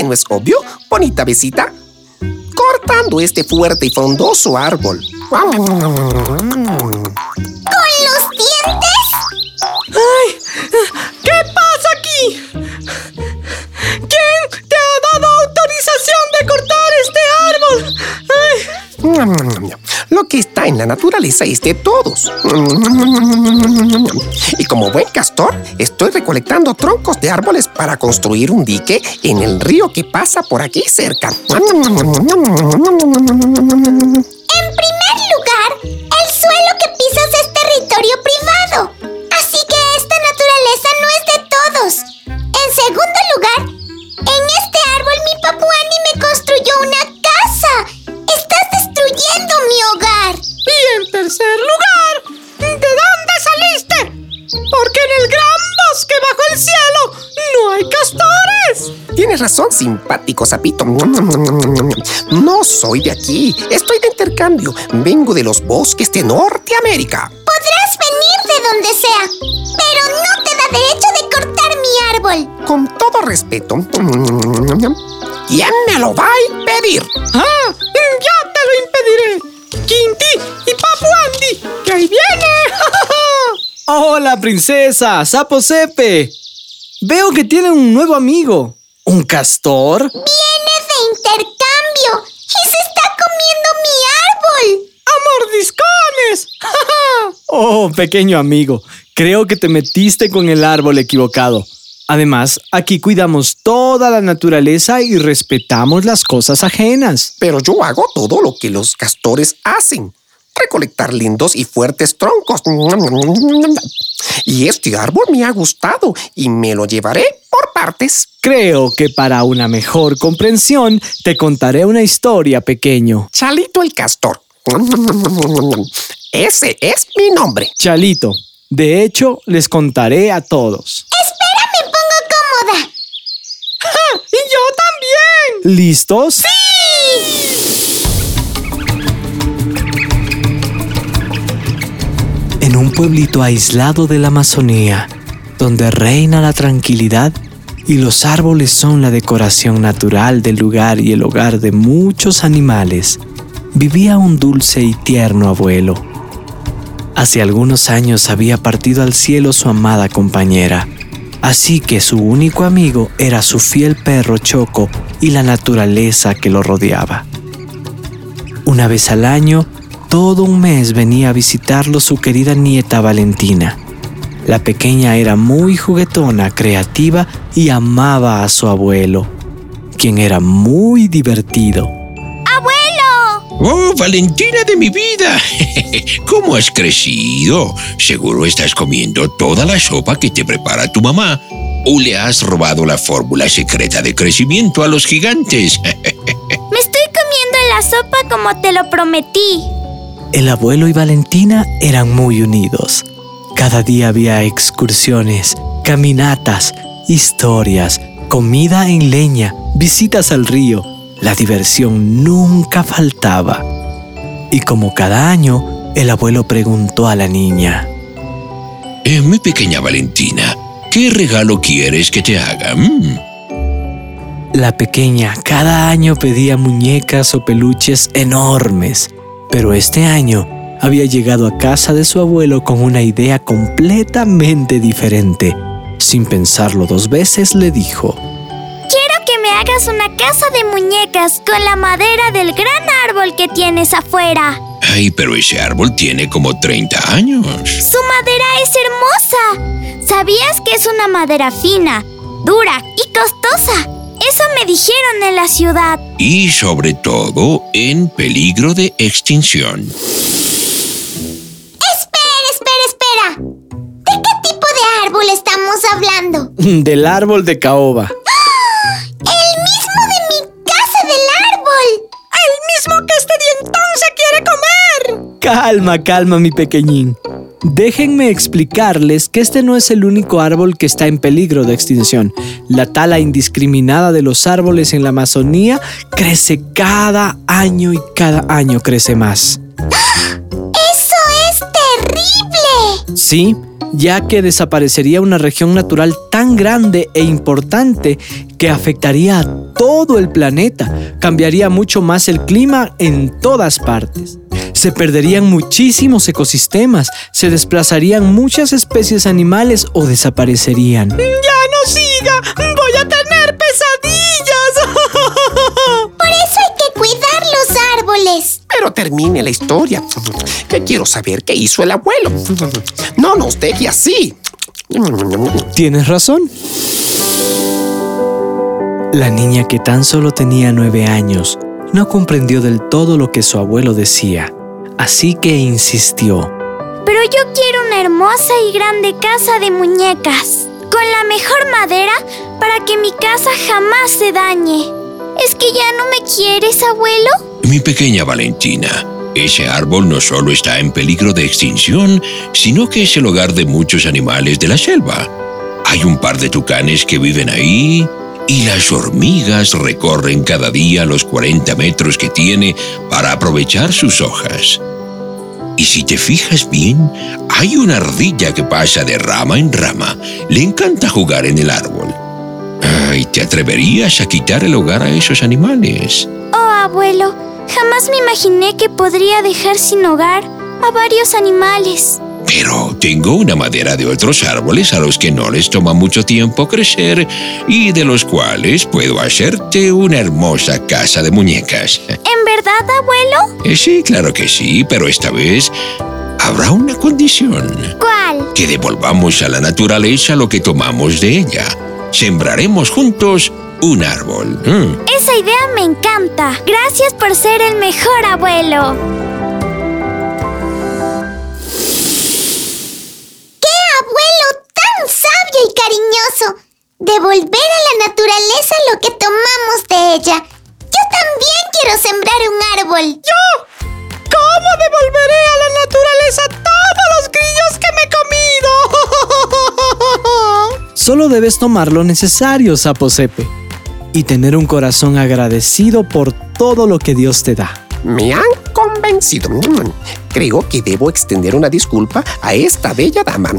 Que no es obvio, bonita besita? Cortando este fuerte y frondoso árbol. ¿Con los dientes? ¡Ay! De todos. Y como buen castor, estoy recolectando troncos de árboles para construir un dique en el río que pasa por aquí cerca. Tienes razón, simpático sapito. No soy de aquí. Estoy de intercambio. Vengo de los bosques de Norteamérica. Podrás venir de donde sea, pero no te da derecho de cortar mi árbol. Con todo respeto. ¿Quién me lo va a impedir? ¡Ah! ¡Ya te lo impediré! ¡Quinti y Papu Andy! ¡Que ahí viene! Hola, princesa, Sapo Sepe. Veo que tienen un nuevo amigo. ¿Un castor? Viene de intercambio y se está comiendo mi árbol. ¡A mordiscones! Oh, pequeño amigo, creo que te metiste con el árbol equivocado. Además, aquí cuidamos toda la naturaleza y respetamos las cosas ajenas. Pero yo hago todo lo que los castores hacen. Recolectar lindos y fuertes troncos. Y este árbol me ha gustado y me lo llevaré por partes. Creo que para una mejor comprensión te contaré una historia, pequeño. Chalito el castor. Ese es mi nombre. Chalito, de hecho, les contaré a todos. Espera, me pongo cómoda. ¡Y yo también! ¿Listos? En un pueblito aislado de la Amazonía, donde reina la tranquilidad y los árboles son la decoración natural del lugar y el hogar de muchos animales, vivía un dulce y tierno abuelo. Hace algunos años había partido al cielo su amada compañera, así que su único amigo era su fiel perro Choco y la naturaleza que lo rodeaba. Una vez al año, todo un mes venía a visitarlo su querida nieta Valentina. La pequeña era muy juguetona, creativa y amaba a su abuelo, quien era muy divertido. ¡Abuelo! Oh, Valentina de mi vida. ¿Cómo has crecido? Seguro estás comiendo toda la sopa que te prepara tu mamá. ¿O le has robado la fórmula secreta de crecimiento a los gigantes? Me estoy comiendo la sopa como te lo prometí. El abuelo y Valentina eran muy unidos. Cada día había excursiones, caminatas, historias, comida en leña, visitas al río. La diversión nunca faltaba. Y como cada año, el abuelo preguntó a la niña. Eh, mi pequeña Valentina, ¿qué regalo quieres que te haga? Mm. La pequeña cada año pedía muñecas o peluches enormes, pero este año había llegado a casa de su abuelo con una idea completamente diferente. Sin pensarlo dos veces le dijo, me hagas una casa de muñecas con la madera del gran árbol que tienes afuera. Ay, pero ese árbol tiene como 30 años. Su madera es hermosa. ¿Sabías que es una madera fina, dura y costosa? Eso me dijeron en la ciudad. Y sobre todo en peligro de extinción. Espera, espera, espera. ¿De qué tipo de árbol estamos hablando? Del árbol de caoba. ¡El mismo de mi casa del árbol! ¡El mismo que este dientón se quiere comer! Calma, calma, mi pequeñín. Déjenme explicarles que este no es el único árbol que está en peligro de extinción. La tala indiscriminada de los árboles en la Amazonía crece cada año y cada año crece más. ¡Eso es terrible! Sí, ya que desaparecería una región natural tan grande e importante que afectaría a todo el planeta, cambiaría mucho más el clima en todas partes. Se perderían muchísimos ecosistemas, se desplazarían muchas especies animales o desaparecerían. ¡Ya no siga! ¡Voy a tener pesadillas! Por eso hay que cuidar los árboles. Pero termine la historia. Que quiero saber qué hizo el abuelo. No nos deje así. Tienes razón. La niña que tan solo tenía nueve años no comprendió del todo lo que su abuelo decía, así que insistió. Pero yo quiero una hermosa y grande casa de muñecas, con la mejor madera para que mi casa jamás se dañe. ¿Es que ya no me quieres, abuelo? Mi pequeña Valentina, ese árbol no solo está en peligro de extinción, sino que es el hogar de muchos animales de la selva. Hay un par de tucanes que viven ahí y las hormigas recorren cada día los 40 metros que tiene para aprovechar sus hojas. Y si te fijas bien, hay una ardilla que pasa de rama en rama. Le encanta jugar en el árbol. Ay, ¿te atreverías a quitar el hogar a esos animales? Oh, abuelo, jamás me imaginé que podría dejar sin hogar a varios animales. Pero tengo una madera de otros árboles a los que no les toma mucho tiempo crecer y de los cuales puedo hacerte una hermosa casa de muñecas. ¿En verdad, abuelo? Eh, sí, claro que sí, pero esta vez habrá una condición. ¿Cuál? Que devolvamos a la naturaleza lo que tomamos de ella. Sembraremos juntos un árbol. Mm. Esa idea me encanta. Gracias por ser el mejor abuelo. Devolver a la naturaleza lo que tomamos de ella. Yo también quiero sembrar un árbol. ¡Yo! ¿Cómo devolveré a la naturaleza todos los grillos que me he comido? Solo debes tomar lo necesario, Saposepe, y tener un corazón agradecido por todo lo que Dios te da. Me convencido. Creo que debo extender una disculpa a esta bella dama.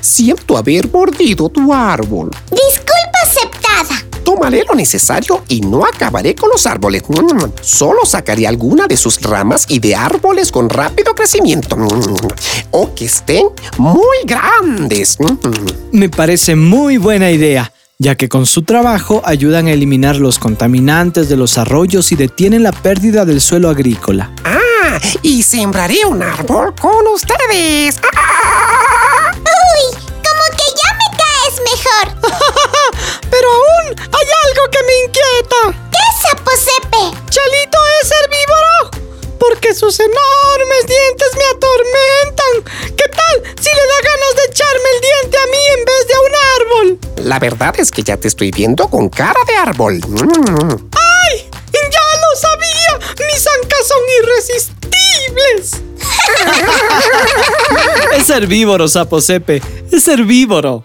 Siento haber mordido tu árbol. Disculpa aceptada. Tomaré lo necesario y no acabaré con los árboles. Solo sacaré alguna de sus ramas y de árboles con rápido crecimiento. O que estén muy grandes. Me parece muy buena idea, ya que con su trabajo ayudan a eliminar los contaminantes de los arroyos y detienen la pérdida del suelo agrícola. Ah, y sembraré un árbol con ustedes. Uy, verdad es que ya te estoy viendo con cara de árbol. ¡Ay! ¡Ya lo sabía! ¡Mis ancas son irresistibles! Es herbívoro, Saposepe, es herbívoro.